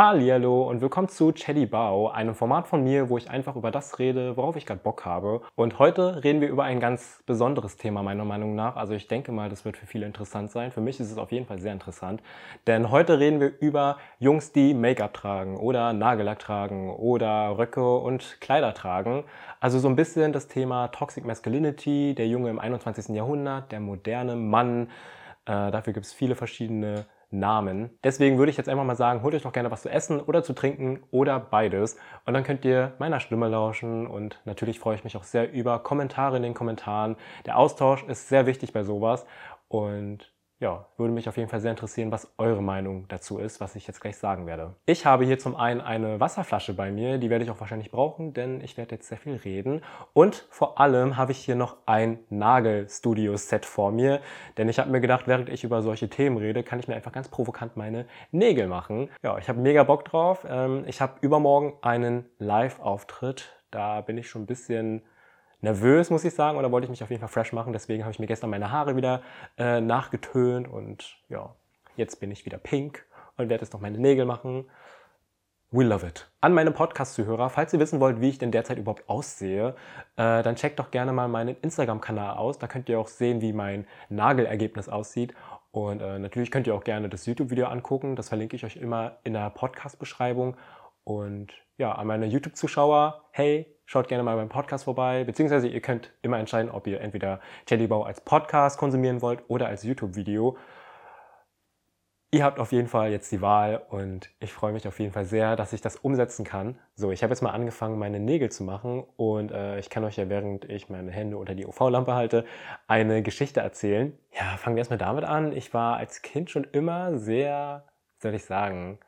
Hallo und willkommen zu Chatty Bao, einem Format von mir, wo ich einfach über das rede, worauf ich gerade Bock habe. Und heute reden wir über ein ganz besonderes Thema meiner Meinung nach. Also ich denke mal, das wird für viele interessant sein. Für mich ist es auf jeden Fall sehr interessant, denn heute reden wir über Jungs, die Make-up tragen oder Nagellack tragen oder Röcke und Kleider tragen. Also so ein bisschen das Thema Toxic Masculinity, der Junge im 21. Jahrhundert, der moderne Mann. Äh, dafür gibt es viele verschiedene Namen. Deswegen würde ich jetzt einfach mal sagen, holt euch doch gerne was zu essen oder zu trinken oder beides. Und dann könnt ihr meiner Stimme lauschen. Und natürlich freue ich mich auch sehr über Kommentare in den Kommentaren. Der Austausch ist sehr wichtig bei sowas. Und ja, würde mich auf jeden Fall sehr interessieren, was eure Meinung dazu ist, was ich jetzt gleich sagen werde. Ich habe hier zum einen eine Wasserflasche bei mir, die werde ich auch wahrscheinlich brauchen, denn ich werde jetzt sehr viel reden. Und vor allem habe ich hier noch ein Nagelstudio-Set vor mir, denn ich habe mir gedacht, während ich über solche Themen rede, kann ich mir einfach ganz provokant meine Nägel machen. Ja, ich habe mega Bock drauf. Ähm, ich habe übermorgen einen Live-Auftritt. Da bin ich schon ein bisschen nervös, muss ich sagen, oder wollte ich mich auf jeden Fall fresh machen. Deswegen habe ich mir gestern meine Haare wieder äh, nachgetönt und ja, jetzt bin ich wieder pink und werde jetzt noch meine Nägel machen. We love it. An meine Podcast-Zuhörer, falls ihr wissen wollt, wie ich denn derzeit überhaupt aussehe, äh, dann checkt doch gerne mal meinen Instagram-Kanal aus. Da könnt ihr auch sehen, wie mein Nagelergebnis aussieht. Und äh, natürlich könnt ihr auch gerne das YouTube-Video angucken. Das verlinke ich euch immer in der Podcast-Beschreibung. Und ja, an meine YouTube-Zuschauer, hey, schaut gerne mal beim Podcast vorbei, beziehungsweise ihr könnt immer entscheiden, ob ihr entweder Jellybau als Podcast konsumieren wollt oder als YouTube-Video. Ihr habt auf jeden Fall jetzt die Wahl und ich freue mich auf jeden Fall sehr, dass ich das umsetzen kann. So, ich habe jetzt mal angefangen, meine Nägel zu machen und äh, ich kann euch ja, während ich meine Hände unter die UV-Lampe halte, eine Geschichte erzählen. Ja, fangen wir erstmal damit an. Ich war als Kind schon immer sehr, soll ich sagen,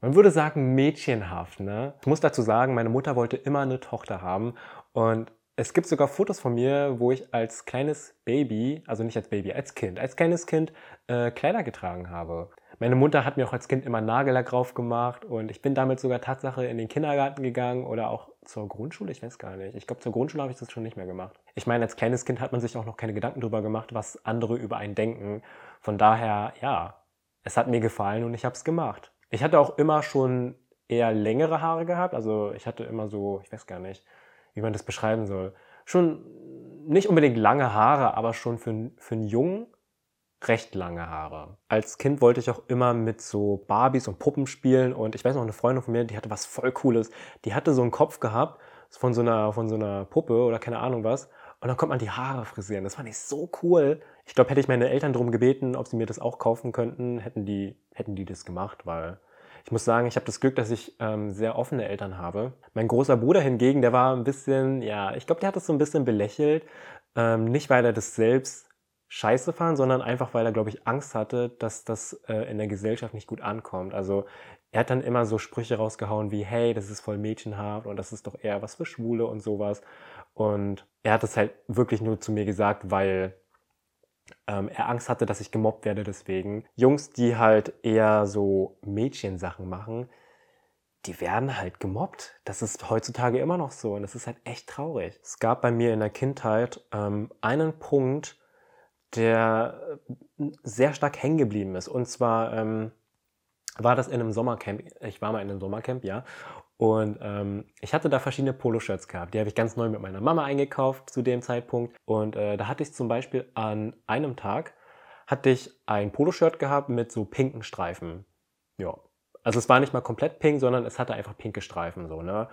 man würde sagen mädchenhaft. Ne? Ich muss dazu sagen, meine Mutter wollte immer eine Tochter haben und es gibt sogar Fotos von mir, wo ich als kleines Baby, also nicht als Baby, als Kind, als kleines Kind äh, Kleider getragen habe. Meine Mutter hat mir auch als Kind immer Nagellack drauf gemacht und ich bin damit sogar Tatsache in den Kindergarten gegangen oder auch zur Grundschule, ich weiß gar nicht. Ich glaube, zur Grundschule habe ich das schon nicht mehr gemacht. Ich meine, als kleines Kind hat man sich auch noch keine Gedanken darüber gemacht, was andere über einen denken. Von daher, ja, es hat mir gefallen und ich habe es gemacht. Ich hatte auch immer schon eher längere Haare gehabt. Also ich hatte immer so, ich weiß gar nicht, wie man das beschreiben soll. Schon nicht unbedingt lange Haare, aber schon für, für einen Jungen recht lange Haare. Als Kind wollte ich auch immer mit so Barbies und Puppen spielen und ich weiß noch, eine Freundin von mir, die hatte was voll Cooles. Die hatte so einen Kopf gehabt von so einer, von so einer Puppe oder keine Ahnung was. Und dann konnte man die Haare frisieren. Das fand ich so cool. Ich glaube, hätte ich meine Eltern darum gebeten, ob sie mir das auch kaufen könnten, hätten die, hätten die das gemacht, weil ich muss sagen, ich habe das Glück, dass ich ähm, sehr offene Eltern habe. Mein großer Bruder hingegen, der war ein bisschen, ja, ich glaube, der hat das so ein bisschen belächelt. Ähm, nicht, weil er das selbst scheiße fand, sondern einfach, weil er, glaube ich, Angst hatte, dass das äh, in der Gesellschaft nicht gut ankommt. Also er hat dann immer so Sprüche rausgehauen wie, hey, das ist voll mädchenhaft und das ist doch eher was für Schwule und sowas. Und er hat es halt wirklich nur zu mir gesagt, weil ähm, er Angst hatte, dass ich gemobbt werde deswegen. Jungs, die halt eher so Mädchensachen machen, die werden halt gemobbt. Das ist heutzutage immer noch so und das ist halt echt traurig. Es gab bei mir in der Kindheit ähm, einen Punkt, der äh, sehr stark hängen geblieben ist. Und zwar ähm, war das in einem Sommercamp. Ich war mal in einem Sommercamp, ja. Und ähm, ich hatte da verschiedene Poloshirts gehabt. Die habe ich ganz neu mit meiner Mama eingekauft zu dem Zeitpunkt. Und äh, da hatte ich zum Beispiel an einem Tag hatte ich ein Poloshirt gehabt mit so pinken Streifen. Ja. Also es war nicht mal komplett pink, sondern es hatte einfach pinke Streifen so, ne?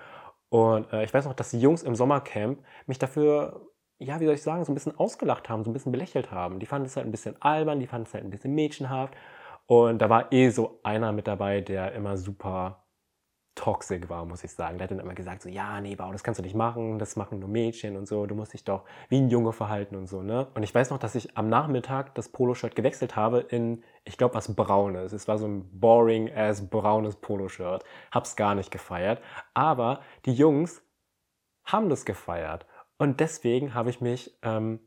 Und äh, ich weiß noch, dass die Jungs im Sommercamp mich dafür, ja, wie soll ich sagen, so ein bisschen ausgelacht haben, so ein bisschen belächelt haben. Die fanden es halt ein bisschen albern, die fanden es halt ein bisschen mädchenhaft. Und da war eh so einer mit dabei, der immer super toxic war, muss ich sagen. Der hat dann immer gesagt, so, ja, nee, Bau, das kannst du nicht machen, das machen nur Mädchen und so, du musst dich doch wie ein Junge verhalten und so, ne? Und ich weiß noch, dass ich am Nachmittag das Poloshirt gewechselt habe in, ich glaube, was Braunes. Es war so ein boring ass braunes Poloshirt. Hab's gar nicht gefeiert. Aber die Jungs haben das gefeiert. Und deswegen habe ich mich, ähm,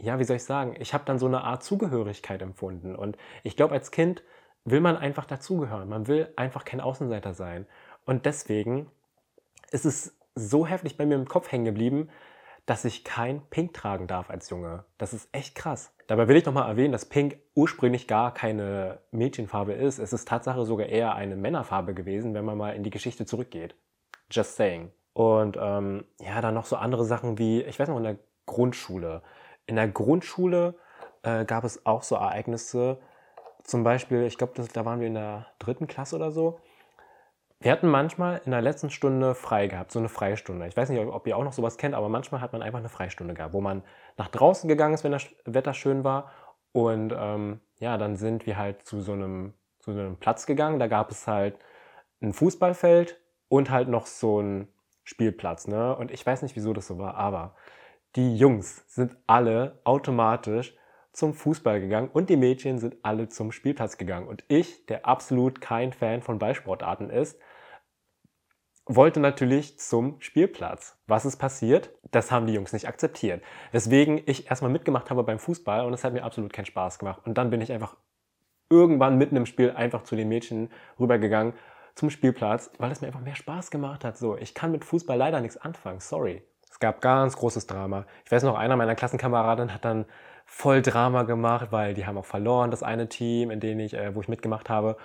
ja, wie soll ich sagen, ich habe dann so eine Art Zugehörigkeit empfunden. Und ich glaube, als Kind will man einfach dazugehören. Man will einfach kein Außenseiter sein. Und deswegen ist es so heftig bei mir im Kopf hängen geblieben, dass ich kein Pink tragen darf als Junge. Das ist echt krass. Dabei will ich nochmal erwähnen, dass Pink ursprünglich gar keine Mädchenfarbe ist. Es ist Tatsache sogar eher eine Männerfarbe gewesen, wenn man mal in die Geschichte zurückgeht. Just saying. Und ähm, ja, dann noch so andere Sachen wie, ich weiß noch, in der Grundschule. In der Grundschule äh, gab es auch so Ereignisse. Zum Beispiel, ich glaube, da waren wir in der dritten Klasse oder so. Wir hatten manchmal in der letzten Stunde frei gehabt, so eine Freistunde. Ich weiß nicht, ob ihr auch noch sowas kennt, aber manchmal hat man einfach eine Freistunde gehabt, wo man nach draußen gegangen ist, wenn das Wetter schön war. Und ähm, ja, dann sind wir halt zu so, einem, zu so einem Platz gegangen. Da gab es halt ein Fußballfeld und halt noch so ein Spielplatz. Ne? Und ich weiß nicht, wieso das so war, aber die Jungs sind alle automatisch zum Fußball gegangen und die Mädchen sind alle zum Spielplatz gegangen. Und ich, der absolut kein Fan von Ballsportarten ist, wollte natürlich zum Spielplatz. Was ist passiert? Das haben die Jungs nicht akzeptiert. Weswegen ich erstmal mitgemacht habe beim Fußball und es hat mir absolut keinen Spaß gemacht. Und dann bin ich einfach irgendwann mitten im Spiel einfach zu den Mädchen rübergegangen zum Spielplatz, weil es mir einfach mehr Spaß gemacht hat. So, ich kann mit Fußball leider nichts anfangen. Sorry. Es gab ganz großes Drama. Ich weiß noch, einer meiner Klassenkameraden hat dann voll Drama gemacht, weil die haben auch verloren, das eine Team, in dem ich, äh, wo ich mitgemacht habe.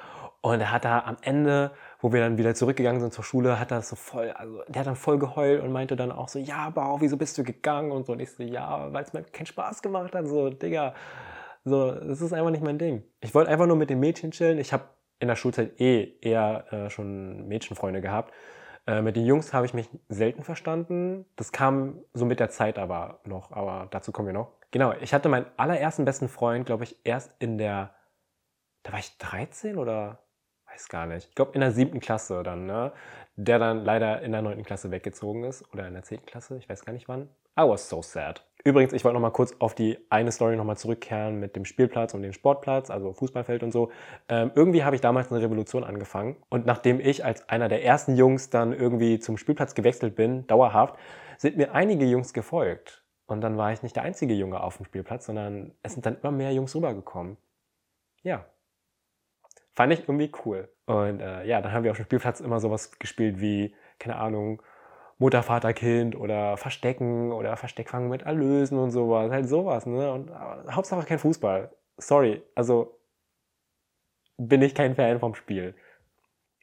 Und er hat da am Ende, wo wir dann wieder zurückgegangen sind zur Schule, hat er so voll, also der hat dann voll geheult und meinte dann auch so, ja, Bau, wieso bist du gegangen? Und so, und ich so, ja, weil es mir keinen Spaß gemacht hat, so, Digga. So, das ist einfach nicht mein Ding. Ich wollte einfach nur mit den Mädchen chillen. Ich habe in der Schulzeit eh eher äh, schon Mädchenfreunde gehabt. Äh, mit den Jungs habe ich mich selten verstanden. Das kam so mit der Zeit aber noch, aber dazu kommen wir noch. Genau, ich hatte meinen allerersten besten Freund, glaube ich, erst in der, da war ich 13 oder weiß gar nicht. Ich glaube in der siebten Klasse dann, ne? Der dann leider in der neunten Klasse weggezogen ist oder in der zehnten Klasse, ich weiß gar nicht wann. I was so sad. Übrigens, ich wollte noch mal kurz auf die eine Story noch mal zurückkehren mit dem Spielplatz und dem Sportplatz, also Fußballfeld und so. Ähm, irgendwie habe ich damals eine Revolution angefangen und nachdem ich als einer der ersten Jungs dann irgendwie zum Spielplatz gewechselt bin, dauerhaft, sind mir einige Jungs gefolgt. Und dann war ich nicht der einzige Junge auf dem Spielplatz, sondern es sind dann immer mehr Jungs rübergekommen. Ja. Fand ich irgendwie cool. Und äh, ja, dann haben wir auf dem Spielplatz immer sowas gespielt wie, keine Ahnung, Mutter, Vater, Kind oder Verstecken oder Versteckfangen mit Erlösen und sowas. Halt sowas, ne? Und Hauptsache kein Fußball. Sorry, also bin ich kein Fan vom Spiel.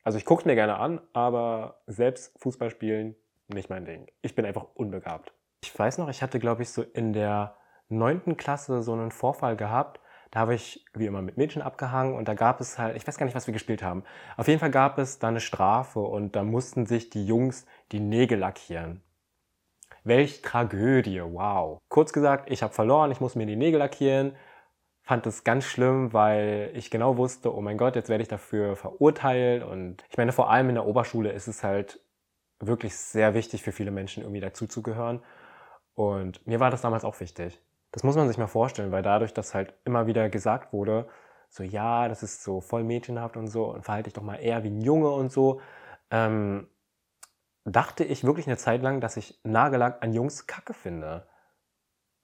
Also ich gucke mir gerne an, aber selbst Fußball spielen nicht mein Ding. Ich bin einfach unbegabt. Ich weiß noch, ich hatte, glaube ich, so in der neunten Klasse so einen Vorfall gehabt, da habe ich wie immer mit Mädchen abgehangen und da gab es halt, ich weiß gar nicht, was wir gespielt haben. Auf jeden Fall gab es da eine Strafe und da mussten sich die Jungs die Nägel lackieren. Welch Tragödie, wow. Kurz gesagt, ich habe verloren, ich muss mir die Nägel lackieren. Fand es ganz schlimm, weil ich genau wusste, oh mein Gott, jetzt werde ich dafür verurteilt. Und ich meine, vor allem in der Oberschule ist es halt wirklich sehr wichtig für viele Menschen irgendwie dazuzugehören. Und mir war das damals auch wichtig. Das muss man sich mal vorstellen, weil dadurch, dass halt immer wieder gesagt wurde, so ja, das ist so voll mädchenhaft und so und verhalte dich doch mal eher wie ein Junge und so, ähm, dachte ich wirklich eine Zeit lang, dass ich Nagellack an Jungs kacke finde.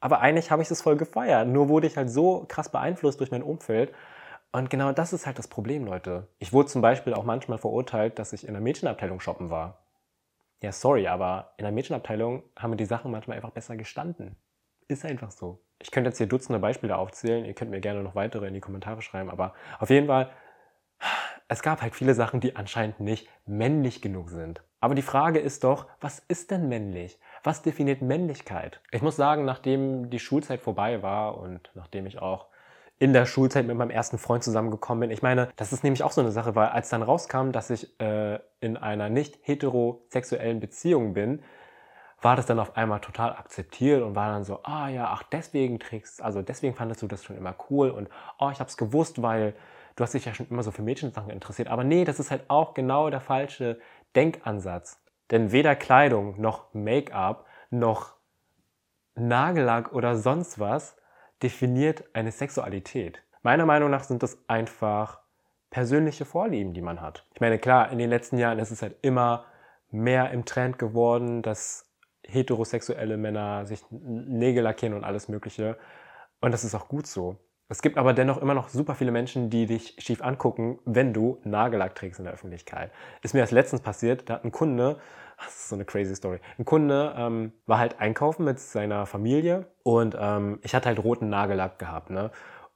Aber eigentlich habe ich das voll gefeiert. Nur wurde ich halt so krass beeinflusst durch mein Umfeld. Und genau das ist halt das Problem, Leute. Ich wurde zum Beispiel auch manchmal verurteilt, dass ich in der Mädchenabteilung shoppen war. Ja, sorry, aber in der Mädchenabteilung haben mir die Sachen manchmal einfach besser gestanden. Ist einfach so. Ich könnte jetzt hier Dutzende Beispiele aufzählen. Ihr könnt mir gerne noch weitere in die Kommentare schreiben. Aber auf jeden Fall, es gab halt viele Sachen, die anscheinend nicht männlich genug sind. Aber die Frage ist doch, was ist denn männlich? Was definiert Männlichkeit? Ich muss sagen, nachdem die Schulzeit vorbei war und nachdem ich auch in der Schulzeit mit meinem ersten Freund zusammengekommen bin. Ich meine, das ist nämlich auch so eine Sache, weil als dann rauskam, dass ich äh, in einer nicht heterosexuellen Beziehung bin, war das dann auf einmal total akzeptiert und war dann so, ah ja, ach deswegen trägst, also deswegen fandest du das schon immer cool und oh, ich hab's gewusst, weil du hast dich ja schon immer so für Mädchensachen interessiert. Aber nee, das ist halt auch genau der falsche Denkansatz. Denn weder Kleidung noch Make-up noch Nagellack oder sonst was definiert eine Sexualität. Meiner Meinung nach sind das einfach persönliche Vorlieben, die man hat. Ich meine, klar, in den letzten Jahren ist es halt immer mehr im Trend geworden, dass heterosexuelle Männer sich Nägel lackieren und alles Mögliche. Und das ist auch gut so. Es gibt aber dennoch immer noch super viele Menschen, die dich schief angucken, wenn du Nagellack trägst in der Öffentlichkeit. Ist mir erst letztens passiert, da hat ein Kunde, das ist so eine crazy Story, ein Kunde ähm, war halt einkaufen mit seiner Familie und ähm, ich hatte halt roten Nagellack gehabt. Ne?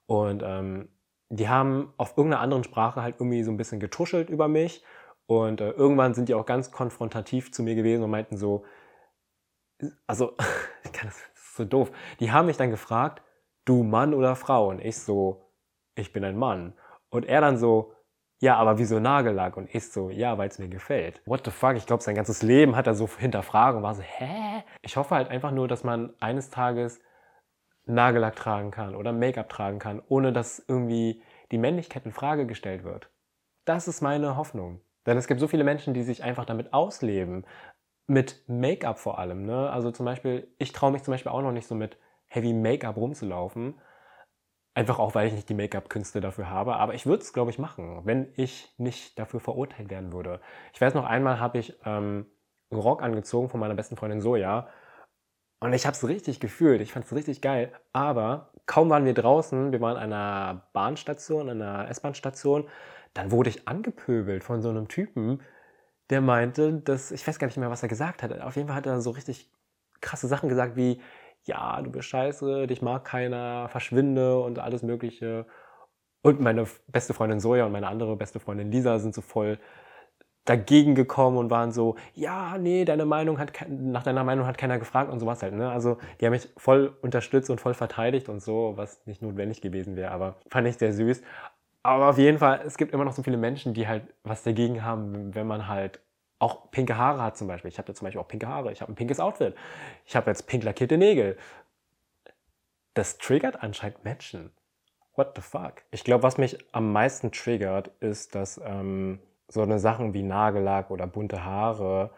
Und ähm, die haben auf irgendeiner anderen Sprache halt irgendwie so ein bisschen getuschelt über mich und äh, irgendwann sind die auch ganz konfrontativ zu mir gewesen und meinten so, also, ich kann das, das ist so doof. Die haben mich dann gefragt, du Mann oder Frau? Und ich so, ich bin ein Mann. Und er dann so, ja, aber wieso Nagellack? Und ich so, ja, weil es mir gefällt. What the fuck? Ich glaube, sein ganzes Leben hat er so hinterfragen und war so, hä? Ich hoffe halt einfach nur, dass man eines Tages Nagellack tragen kann oder Make-up tragen kann, ohne dass irgendwie die Männlichkeit in Frage gestellt wird. Das ist meine Hoffnung. Denn es gibt so viele Menschen, die sich einfach damit ausleben. Mit Make-up vor allem. Ne? Also zum Beispiel, ich traue mich zum Beispiel auch noch nicht so mit Heavy Make-up rumzulaufen. Einfach auch, weil ich nicht die Make-up-Künste dafür habe. Aber ich würde es, glaube ich, machen, wenn ich nicht dafür verurteilt werden würde. Ich weiß noch, einmal habe ich ähm, einen Rock angezogen von meiner besten Freundin Soja. Und ich habe es richtig gefühlt. Ich fand es richtig geil. Aber kaum waren wir draußen, wir waren an einer Bahnstation, an einer S-Bahn-Station, dann wurde ich angepöbelt von so einem Typen, der meinte, dass, ich weiß gar nicht mehr, was er gesagt hat. Auf jeden Fall hat er so richtig krasse Sachen gesagt wie, ja, du bist scheiße, dich mag keiner, verschwinde und alles Mögliche. Und meine beste Freundin Soja und meine andere beste Freundin Lisa sind so voll dagegen gekommen und waren so, ja, nee, deine Meinung hat, nach deiner Meinung hat keiner gefragt und sowas halt. Ne? Also die haben mich voll unterstützt und voll verteidigt und so, was nicht notwendig gewesen wäre, aber fand ich sehr süß. Aber auf jeden Fall, es gibt immer noch so viele Menschen, die halt was dagegen haben, wenn man halt auch pinke Haare hat zum Beispiel. Ich habe ja zum Beispiel auch pinke Haare. Ich habe ein pinkes Outfit. Ich habe jetzt pink lackierte Nägel. Das triggert anscheinend Menschen. What the fuck? Ich glaube, was mich am meisten triggert, ist, dass ähm, so eine Sachen wie Nagellack oder bunte Haare,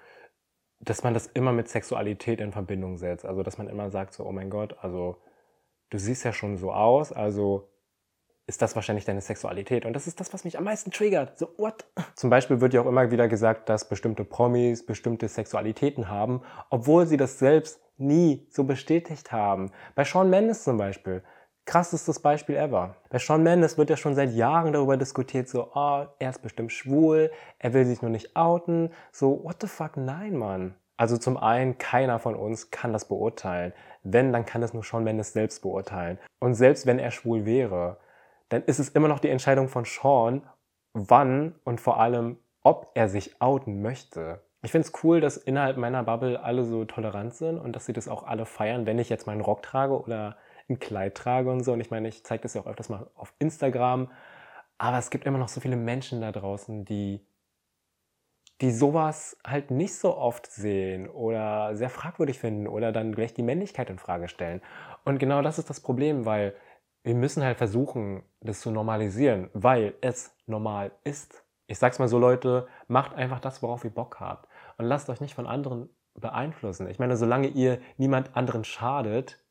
dass man das immer mit Sexualität in Verbindung setzt. Also, dass man immer sagt so, oh mein Gott, also du siehst ja schon so aus, also ist das wahrscheinlich deine Sexualität. Und das ist das, was mich am meisten triggert. So, what? Zum Beispiel wird ja auch immer wieder gesagt, dass bestimmte Promis bestimmte Sexualitäten haben, obwohl sie das selbst nie so bestätigt haben. Bei Shawn Mendes zum Beispiel. Krassestes Beispiel ever. Bei Shawn Mendes wird ja schon seit Jahren darüber diskutiert, so, oh, er ist bestimmt schwul, er will sich nur nicht outen. So, what the fuck, nein, Mann. Also zum einen, keiner von uns kann das beurteilen. Wenn, dann kann das nur Shawn Mendes selbst beurteilen. Und selbst wenn er schwul wäre, dann ist es immer noch die Entscheidung von Sean, wann und vor allem, ob er sich outen möchte. Ich finde es cool, dass innerhalb meiner Bubble alle so tolerant sind und dass sie das auch alle feiern, wenn ich jetzt meinen Rock trage oder ein Kleid trage und so. Und ich meine, ich zeige das ja auch öfters mal auf Instagram. Aber es gibt immer noch so viele Menschen da draußen, die, die sowas halt nicht so oft sehen oder sehr fragwürdig finden oder dann gleich die Männlichkeit in Frage stellen. Und genau das ist das Problem, weil wir müssen halt versuchen, das zu normalisieren, weil es normal ist. Ich sag's mal so, Leute, macht einfach das, worauf ihr Bock habt. Und lasst euch nicht von anderen beeinflussen. Ich meine, solange ihr niemand anderen schadet,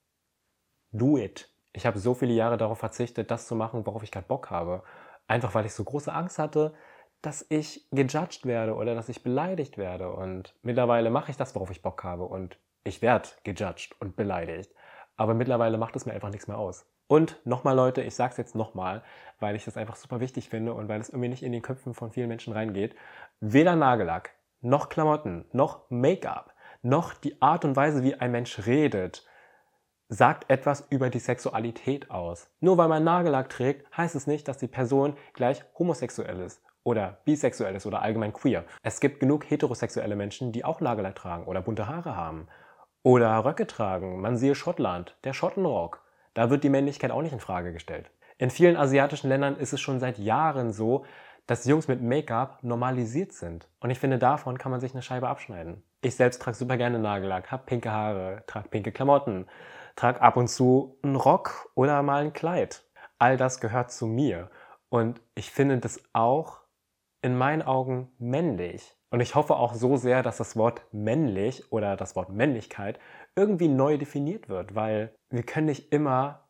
do it. Ich habe so viele Jahre darauf verzichtet, das zu machen, worauf ich gerade Bock habe. Einfach weil ich so große Angst hatte, dass ich gejudged werde oder dass ich beleidigt werde. Und mittlerweile mache ich das, worauf ich Bock habe. Und ich werde gejudged und beleidigt. Aber mittlerweile macht es mir einfach nichts mehr aus. Und nochmal Leute, ich sage es jetzt nochmal, weil ich das einfach super wichtig finde und weil es irgendwie nicht in den Köpfen von vielen Menschen reingeht. Weder Nagellack, noch Klamotten, noch Make-up, noch die Art und Weise, wie ein Mensch redet, sagt etwas über die Sexualität aus. Nur weil man Nagellack trägt, heißt es nicht, dass die Person gleich homosexuell ist oder bisexuell ist oder allgemein queer. Es gibt genug heterosexuelle Menschen, die auch Nagellack tragen oder bunte Haare haben oder Röcke tragen. Man siehe Schottland, der Schottenrock da wird die Männlichkeit auch nicht in Frage gestellt. In vielen asiatischen Ländern ist es schon seit Jahren so, dass Jungs mit Make-up normalisiert sind. Und ich finde, davon kann man sich eine Scheibe abschneiden. Ich selbst trage super gerne Nagellack, habe pinke Haare, trage pinke Klamotten, trage ab und zu einen Rock oder mal ein Kleid. All das gehört zu mir. Und ich finde das auch in meinen Augen männlich. Und ich hoffe auch so sehr, dass das Wort männlich oder das Wort Männlichkeit irgendwie neu definiert wird, weil wir können nicht immer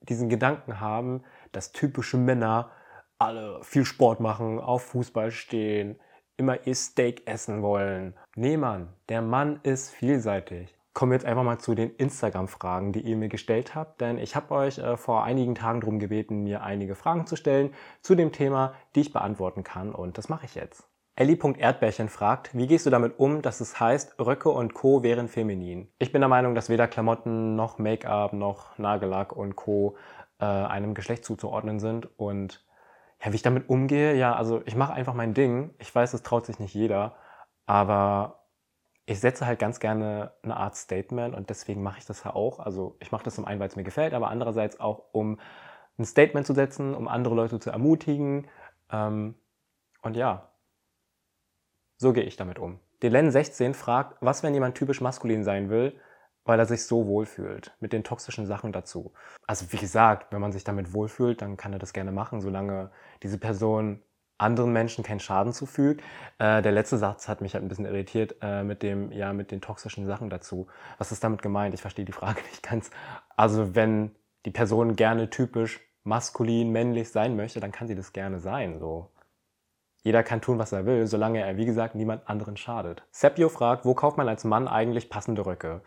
diesen Gedanken haben, dass typische Männer alle viel Sport machen, auf Fußball stehen, immer ihr Steak essen wollen. Nee, Mann, der Mann ist vielseitig. kommen wir jetzt einfach mal zu den Instagram-Fragen, die ihr mir gestellt habt. Denn ich habe euch äh, vor einigen Tagen darum gebeten, mir einige Fragen zu stellen zu dem Thema, die ich beantworten kann. Und das mache ich jetzt. Ellie.erdbärchen fragt, wie gehst du damit um, dass es heißt, Röcke und Co. wären feminin? Ich bin der Meinung, dass weder Klamotten noch Make-up noch Nagellack und Co. Äh, einem Geschlecht zuzuordnen sind. Und ja, wie ich damit umgehe, ja, also ich mache einfach mein Ding. Ich weiß, es traut sich nicht jeder, aber ich setze halt ganz gerne eine Art Statement und deswegen mache ich das ja auch. Also ich mache das zum einen, weil es mir gefällt, aber andererseits auch, um ein Statement zu setzen, um andere Leute zu ermutigen. Ähm, und ja, so gehe ich damit um. Delen16 fragt, was, wenn jemand typisch maskulin sein will, weil er sich so wohlfühlt, mit den toxischen Sachen dazu. Also wie gesagt, wenn man sich damit wohlfühlt, dann kann er das gerne machen, solange diese Person anderen Menschen keinen Schaden zufügt. Äh, der letzte Satz hat mich halt ein bisschen irritiert äh, mit dem, ja, mit den toxischen Sachen dazu. Was ist damit gemeint? Ich verstehe die Frage nicht ganz. Also wenn die Person gerne typisch maskulin, männlich sein möchte, dann kann sie das gerne sein. So. Jeder kann tun, was er will, solange er, wie gesagt, niemand anderen schadet. Sepio fragt, wo kauft man als Mann eigentlich passende Röcke?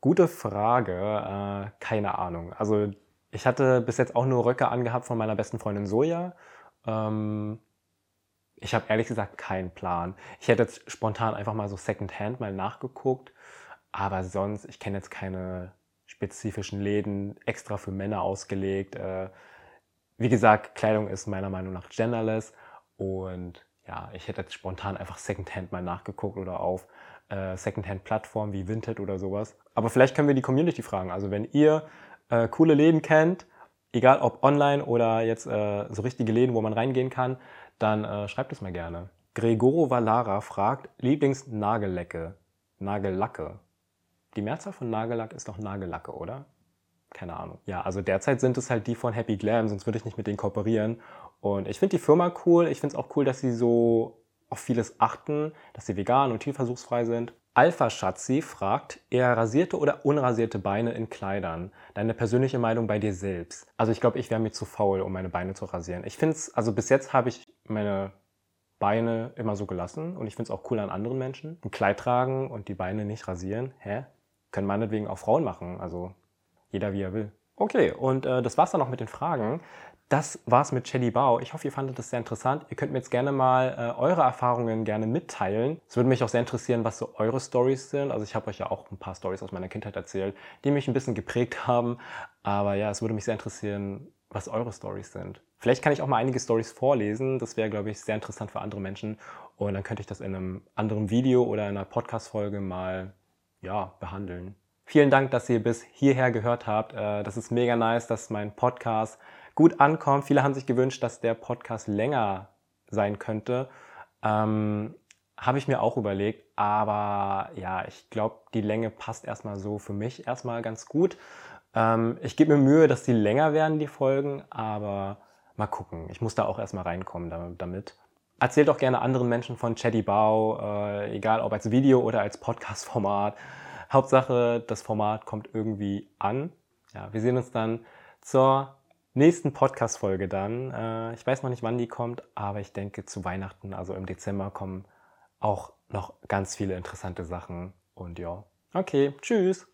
Gute Frage, äh, keine Ahnung. Also ich hatte bis jetzt auch nur Röcke angehabt von meiner besten Freundin Soja. Ähm, ich habe ehrlich gesagt keinen Plan. Ich hätte jetzt spontan einfach mal so Secondhand mal nachgeguckt, aber sonst, ich kenne jetzt keine spezifischen Läden extra für Männer ausgelegt. Äh, wie gesagt, Kleidung ist meiner Meinung nach genderless und ja, ich hätte jetzt spontan einfach Secondhand mal nachgeguckt oder auf äh, Secondhand-Plattformen wie Vinted oder sowas. Aber vielleicht können wir die Community fragen. Also wenn ihr äh, coole Läden kennt, egal ob online oder jetzt äh, so richtige Läden, wo man reingehen kann, dann äh, schreibt es mir gerne. Gregoro Valara fragt, Lieblingsnagellecke, Nagellacke. Die Mehrzahl von Nagellack ist doch Nagellacke, oder? Keine Ahnung. Ja, also derzeit sind es halt die von Happy Glam, sonst würde ich nicht mit denen kooperieren. Und ich finde die Firma cool. Ich finde es auch cool, dass sie so auf vieles achten, dass sie vegan und tierversuchsfrei sind. Alpha Schatzi fragt, eher rasierte oder unrasierte Beine in Kleidern? Deine persönliche Meinung bei dir selbst? Also ich glaube, ich wäre mir zu faul, um meine Beine zu rasieren. Ich finde es, also bis jetzt habe ich meine Beine immer so gelassen und ich finde es auch cool an anderen Menschen. Ein Kleid tragen und die Beine nicht rasieren, hä? Können meinetwegen auch Frauen machen, also jeder wie er will. Okay, und äh, das war's dann noch mit den Fragen. Das war's mit Chelly Bau. Ich hoffe, ihr fandet das sehr interessant. Ihr könnt mir jetzt gerne mal äh, eure Erfahrungen gerne mitteilen. Es würde mich auch sehr interessieren, was so eure Stories sind. Also ich habe euch ja auch ein paar Stories aus meiner Kindheit erzählt, die mich ein bisschen geprägt haben. Aber ja, es würde mich sehr interessieren, was eure Stories sind. Vielleicht kann ich auch mal einige Stories vorlesen. Das wäre, glaube ich, sehr interessant für andere Menschen. Und dann könnte ich das in einem anderen Video oder in einer Podcast-Folge mal ja, behandeln. Vielen Dank, dass ihr bis hierher gehört habt. Äh, das ist mega nice, dass mein Podcast gut ankommt. Viele haben sich gewünscht, dass der Podcast länger sein könnte. Ähm, habe ich mir auch überlegt, aber ja, ich glaube, die Länge passt erstmal so für mich erstmal ganz gut. Ähm, ich gebe mir Mühe, dass die länger werden, die Folgen, aber mal gucken. Ich muss da auch erstmal reinkommen damit. Erzählt auch gerne anderen Menschen von Chatty Bao, äh, egal ob als Video oder als Podcast-Format. Hauptsache, das Format kommt irgendwie an. Ja, wir sehen uns dann zur nächsten Podcast-Folge dann. Äh, ich weiß noch nicht, wann die kommt, aber ich denke zu Weihnachten, also im Dezember, kommen auch noch ganz viele interessante Sachen. Und ja, okay, tschüss.